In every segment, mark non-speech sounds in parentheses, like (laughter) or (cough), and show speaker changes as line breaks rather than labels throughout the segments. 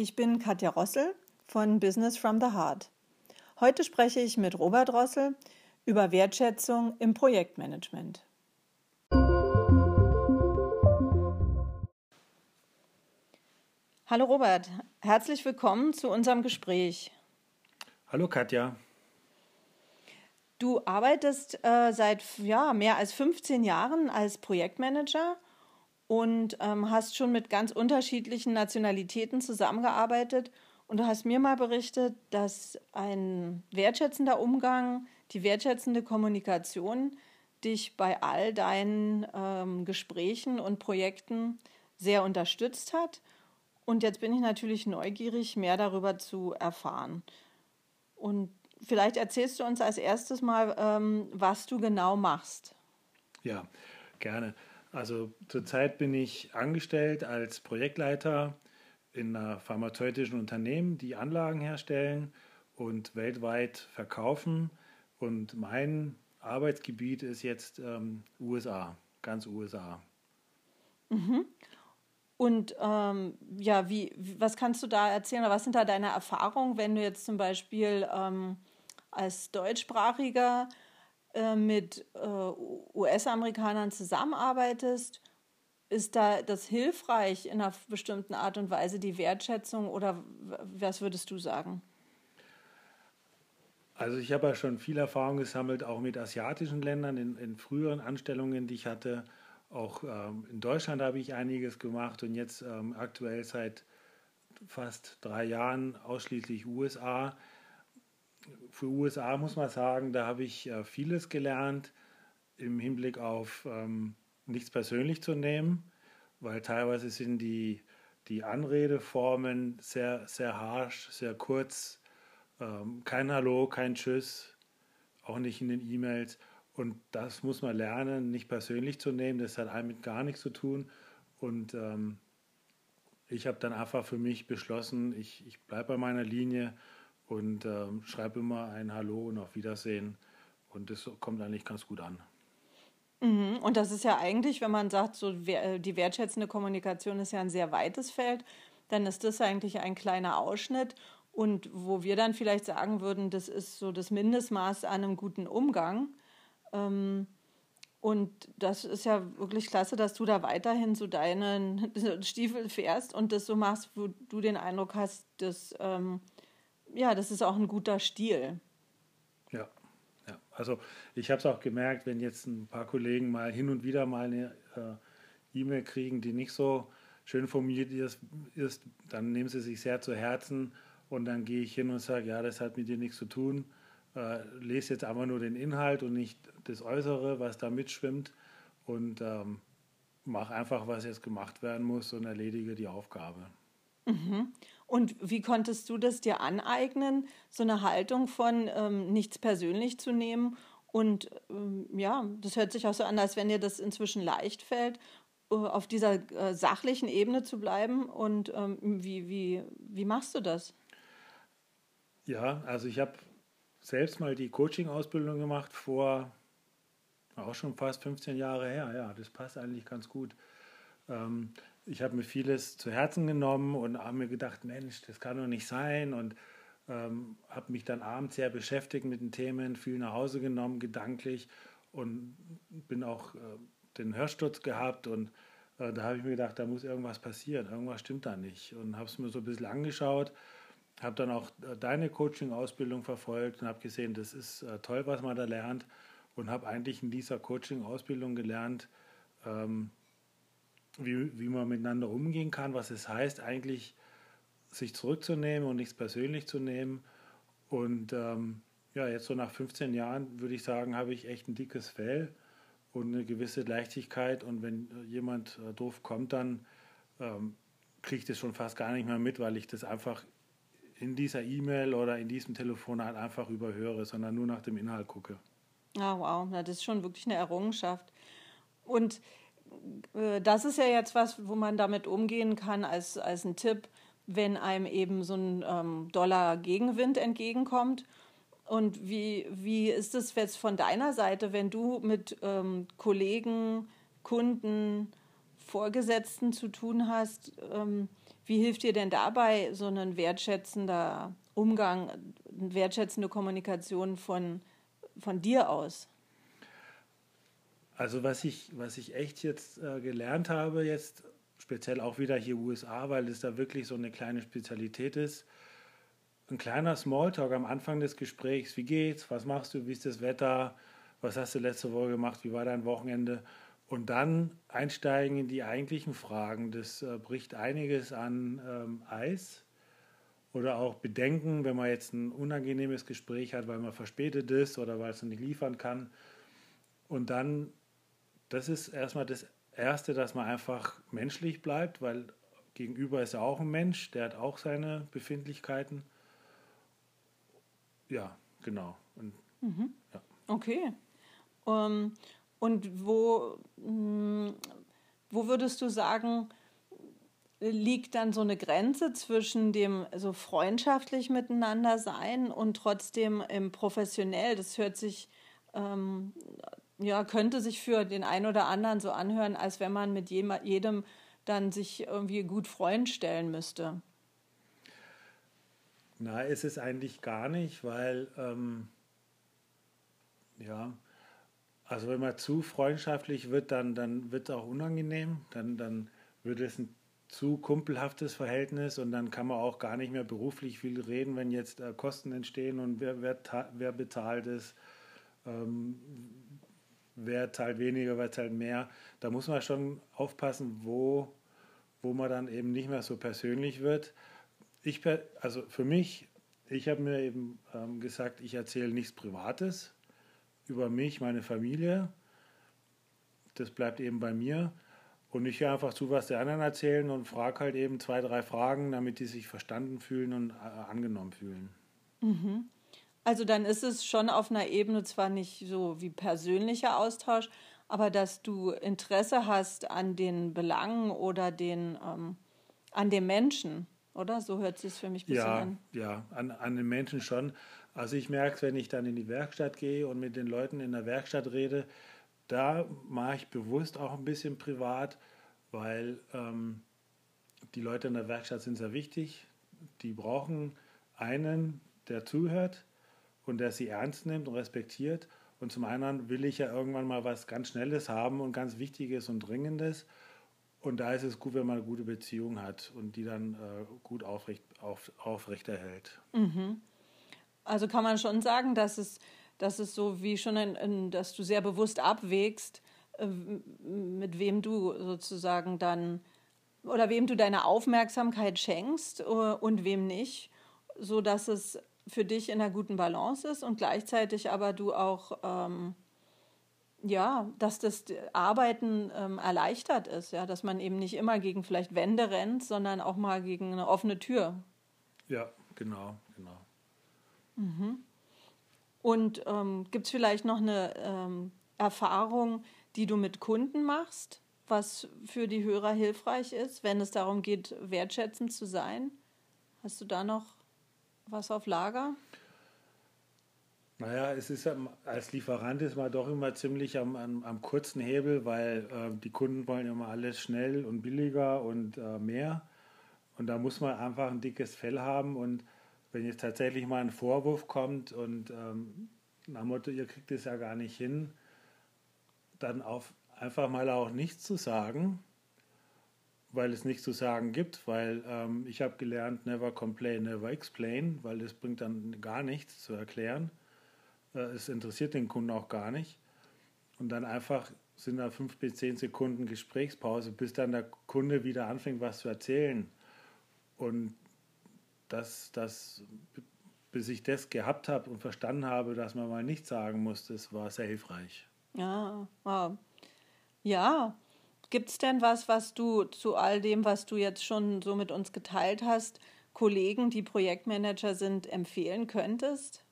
Ich bin Katja Rossel von Business from the Heart. Heute spreche ich mit Robert Rossel über Wertschätzung im Projektmanagement. Hallo Robert, herzlich willkommen zu unserem Gespräch.
Hallo Katja.
Du arbeitest äh, seit ja, mehr als 15 Jahren als Projektmanager und ähm, hast schon mit ganz unterschiedlichen Nationalitäten zusammengearbeitet. Und du hast mir mal berichtet, dass ein wertschätzender Umgang, die wertschätzende Kommunikation dich bei all deinen ähm, Gesprächen und Projekten sehr unterstützt hat. Und jetzt bin ich natürlich neugierig, mehr darüber zu erfahren. Und vielleicht erzählst du uns als erstes mal, ähm, was du genau machst.
Ja, gerne. Also zurzeit bin ich angestellt als Projektleiter in einer pharmazeutischen Unternehmen, die Anlagen herstellen und weltweit verkaufen. Und mein Arbeitsgebiet ist jetzt ähm, USA, ganz USA.
Mhm. Und ähm, ja, wie, was kannst du da erzählen oder was sind da deine Erfahrungen, wenn du jetzt zum Beispiel ähm, als Deutschsprachiger äh, mit äh, US-Amerikanern zusammenarbeitest, ist da das hilfreich in einer bestimmten Art und Weise, die Wertschätzung oder was würdest du sagen?
Also ich habe ja schon viel Erfahrung gesammelt, auch mit asiatischen Ländern in, in früheren Anstellungen, die ich hatte. Auch ähm, in Deutschland habe ich einiges gemacht und jetzt ähm, aktuell seit fast drei Jahren ausschließlich USA für USA muss man sagen, da habe ich äh, vieles gelernt im Hinblick auf ähm, nichts persönlich zu nehmen, weil teilweise sind die, die Anredeformen sehr, sehr harsch, sehr kurz. Ähm, kein Hallo, kein Tschüss, auch nicht in den E-Mails. Und das muss man lernen, nicht persönlich zu nehmen. Das hat damit gar nichts zu tun. Und ähm, ich habe dann einfach für mich beschlossen, ich, ich bleibe bei meiner Linie und ähm, schreibe immer ein Hallo und auf Wiedersehen. Und das kommt eigentlich ganz gut an.
Mhm. Und das ist ja eigentlich, wenn man sagt, so die wertschätzende Kommunikation ist ja ein sehr weites Feld, dann ist das eigentlich ein kleiner Ausschnitt. Und wo wir dann vielleicht sagen würden, das ist so das Mindestmaß an einem guten Umgang. Ähm, und das ist ja wirklich klasse, dass du da weiterhin so deinen (laughs) Stiefel fährst und das so machst, wo du den Eindruck hast, dass ähm, ja, das ist auch ein guter Stil.
Ja, ja. Also ich habe es auch gemerkt, wenn jetzt ein paar Kollegen mal hin und wieder mal eine äh, E-Mail kriegen, die nicht so schön formuliert ist, dann nehmen sie sich sehr zu Herzen und dann gehe ich hin und sage, ja, das hat mit dir nichts zu tun. Äh, lese jetzt einfach nur den Inhalt und nicht das Äußere, was da mitschwimmt und ähm, mache einfach, was jetzt gemacht werden muss und erledige die Aufgabe.
Mhm. Und wie konntest du das dir aneignen, so eine Haltung von ähm, nichts persönlich zu nehmen? Und ähm, ja, das hört sich auch so an, als wenn dir das inzwischen leicht fällt, äh, auf dieser äh, sachlichen Ebene zu bleiben. Und ähm, wie, wie, wie machst du das?
Ja, also ich habe selbst mal die Coaching-Ausbildung gemacht vor auch schon fast 15 Jahre her. Ja, das passt eigentlich ganz gut. Ähm, ich habe mir vieles zu Herzen genommen und habe mir gedacht, Mensch, das kann doch nicht sein. Und ähm, habe mich dann abends sehr beschäftigt mit den Themen, viel nach Hause genommen, gedanklich und bin auch äh, den Hörsturz gehabt. Und äh, da habe ich mir gedacht, da muss irgendwas passieren, irgendwas stimmt da nicht. Und habe es mir so ein bisschen angeschaut, habe dann auch äh, deine Coaching-Ausbildung verfolgt und habe gesehen, das ist äh, toll, was man da lernt. Und habe eigentlich in dieser Coaching-Ausbildung gelernt, ähm, wie, wie man miteinander umgehen kann, was es heißt, eigentlich sich zurückzunehmen und nichts persönlich zu nehmen. Und ähm, ja, jetzt so nach 15 Jahren würde ich sagen, habe ich echt ein dickes Fell und eine gewisse Leichtigkeit. Und wenn jemand äh, doof kommt, dann ähm, kriege ich das schon fast gar nicht mehr mit, weil ich das einfach in dieser E-Mail oder in diesem Telefonat einfach überhöre, sondern nur nach dem Inhalt gucke.
Ah, wow, das ist schon wirklich eine Errungenschaft. Und das ist ja jetzt was, wo man damit umgehen kann als, als ein Tipp, wenn einem eben so ein ähm, Dollar Gegenwind entgegenkommt. Und wie, wie ist es jetzt von deiner Seite, wenn du mit ähm, Kollegen, Kunden, Vorgesetzten zu tun hast? Ähm, wie hilft dir denn dabei so ein wertschätzender Umgang, wertschätzende Kommunikation von, von dir aus?
Also was ich, was ich echt jetzt äh, gelernt habe, jetzt speziell auch wieder hier USA, weil es da wirklich so eine kleine Spezialität ist, ein kleiner Smalltalk am Anfang des Gesprächs. Wie geht's? Was machst du? Wie ist das Wetter? Was hast du letzte Woche gemacht? Wie war dein Wochenende? Und dann einsteigen in die eigentlichen Fragen. Das äh, bricht einiges an ähm, Eis. Oder auch Bedenken, wenn man jetzt ein unangenehmes Gespräch hat, weil man verspätet ist oder weil es nicht liefern kann. Und dann das ist erstmal das Erste, dass man einfach menschlich bleibt, weil gegenüber ist er auch ein Mensch, der hat auch seine Befindlichkeiten. Ja, genau. Und,
mhm. ja. Okay. Um, ähm, und wo, hm, wo würdest du sagen, liegt dann so eine Grenze zwischen dem so freundschaftlich miteinander sein und trotzdem im professionell? Das hört sich ähm, ja, könnte sich für den einen oder anderen so anhören, als wenn man mit jedem dann sich irgendwie gut Freund stellen müsste.
Na, ist es eigentlich gar nicht, weil ähm, ja, also wenn man zu freundschaftlich wird, dann, dann wird es auch unangenehm, dann, dann wird es ein zu kumpelhaftes Verhältnis und dann kann man auch gar nicht mehr beruflich viel reden, wenn jetzt äh, Kosten entstehen und wer, wer, wer bezahlt ist. Ähm, wer zahlt weniger, wer zahlt mehr. Da muss man schon aufpassen, wo, wo man dann eben nicht mehr so persönlich wird. Ich, also für mich, ich habe mir eben ähm, gesagt, ich erzähle nichts Privates über mich, meine Familie. Das bleibt eben bei mir. Und ich höre einfach zu, was die anderen erzählen und frage halt eben zwei, drei Fragen, damit die sich verstanden fühlen und äh, angenommen fühlen.
Mhm. Also dann ist es schon auf einer Ebene zwar nicht so wie persönlicher Austausch, aber dass du Interesse hast an den Belangen oder den, ähm, an dem Menschen, oder? So hört sich für mich ein bisschen
ja,
an.
Ja, an, an den Menschen schon. Also ich merke es, wenn ich dann in die Werkstatt gehe und mit den Leuten in der Werkstatt rede, da mache ich bewusst auch ein bisschen privat, weil ähm, die Leute in der Werkstatt sind sehr wichtig. Die brauchen einen, der zuhört, und der sie ernst nimmt und respektiert. Und zum anderen will ich ja irgendwann mal was ganz Schnelles haben und ganz Wichtiges und Dringendes. Und da ist es gut, wenn man eine gute Beziehung hat und die dann äh, gut aufrecht, auf, aufrechterhält.
Mhm. Also kann man schon sagen, dass es, dass es so wie schon, ein, ein, dass du sehr bewusst abwägst, äh, mit wem du sozusagen dann oder wem du deine Aufmerksamkeit schenkst äh, und wem nicht, so dass es für dich in einer guten Balance ist und gleichzeitig aber du auch, ähm, ja, dass das Arbeiten ähm, erleichtert ist, ja, dass man eben nicht immer gegen vielleicht Wände rennt, sondern auch mal gegen eine offene Tür.
Ja, genau, genau.
Mhm. Und ähm, gibt es vielleicht noch eine ähm, Erfahrung, die du mit Kunden machst, was für die Hörer hilfreich ist, wenn es darum geht, wertschätzend zu sein? Hast du da noch was auf Lager?
Naja, es ist als Lieferant ist man doch immer ziemlich am, am, am kurzen Hebel, weil äh, die Kunden wollen immer alles schnell und billiger und äh, mehr. Und da muss man einfach ein dickes Fell haben. Und wenn jetzt tatsächlich mal ein Vorwurf kommt und ähm, nach Motto, ihr kriegt es ja gar nicht hin, dann auf, einfach mal auch nichts zu sagen weil es nichts zu sagen gibt, weil ähm, ich habe gelernt, never complain, never explain, weil das bringt dann gar nichts zu erklären. Äh, es interessiert den Kunden auch gar nicht. Und dann einfach sind da fünf bis zehn Sekunden Gesprächspause, bis dann der Kunde wieder anfängt, was zu erzählen. Und das, das, bis ich das gehabt habe und verstanden habe, dass man mal nichts sagen muss, das war sehr hilfreich.
Ja, wow. Ja, Gibt es denn was, was du zu all dem, was du jetzt schon so mit uns geteilt hast, Kollegen, die Projektmanager sind, empfehlen könntest?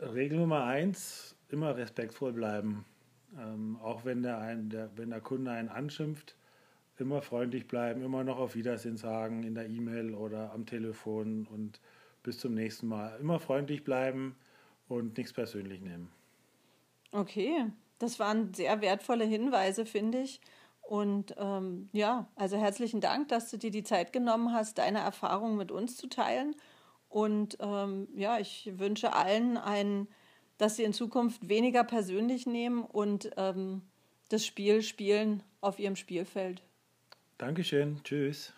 Regel Nummer eins, immer respektvoll bleiben. Ähm, auch wenn der, ein, der, wenn der Kunde einen anschimpft, immer freundlich bleiben, immer noch auf Wiedersehen sagen in der E-Mail oder am Telefon und bis zum nächsten Mal. Immer freundlich bleiben und nichts persönlich nehmen.
Okay, das waren sehr wertvolle Hinweise, finde ich. Und ähm, ja, also herzlichen Dank, dass du dir die Zeit genommen hast, deine Erfahrungen mit uns zu teilen. Und ähm, ja, ich wünsche allen ein, dass sie in Zukunft weniger persönlich nehmen und ähm, das Spiel spielen auf ihrem Spielfeld.
Dankeschön. Tschüss.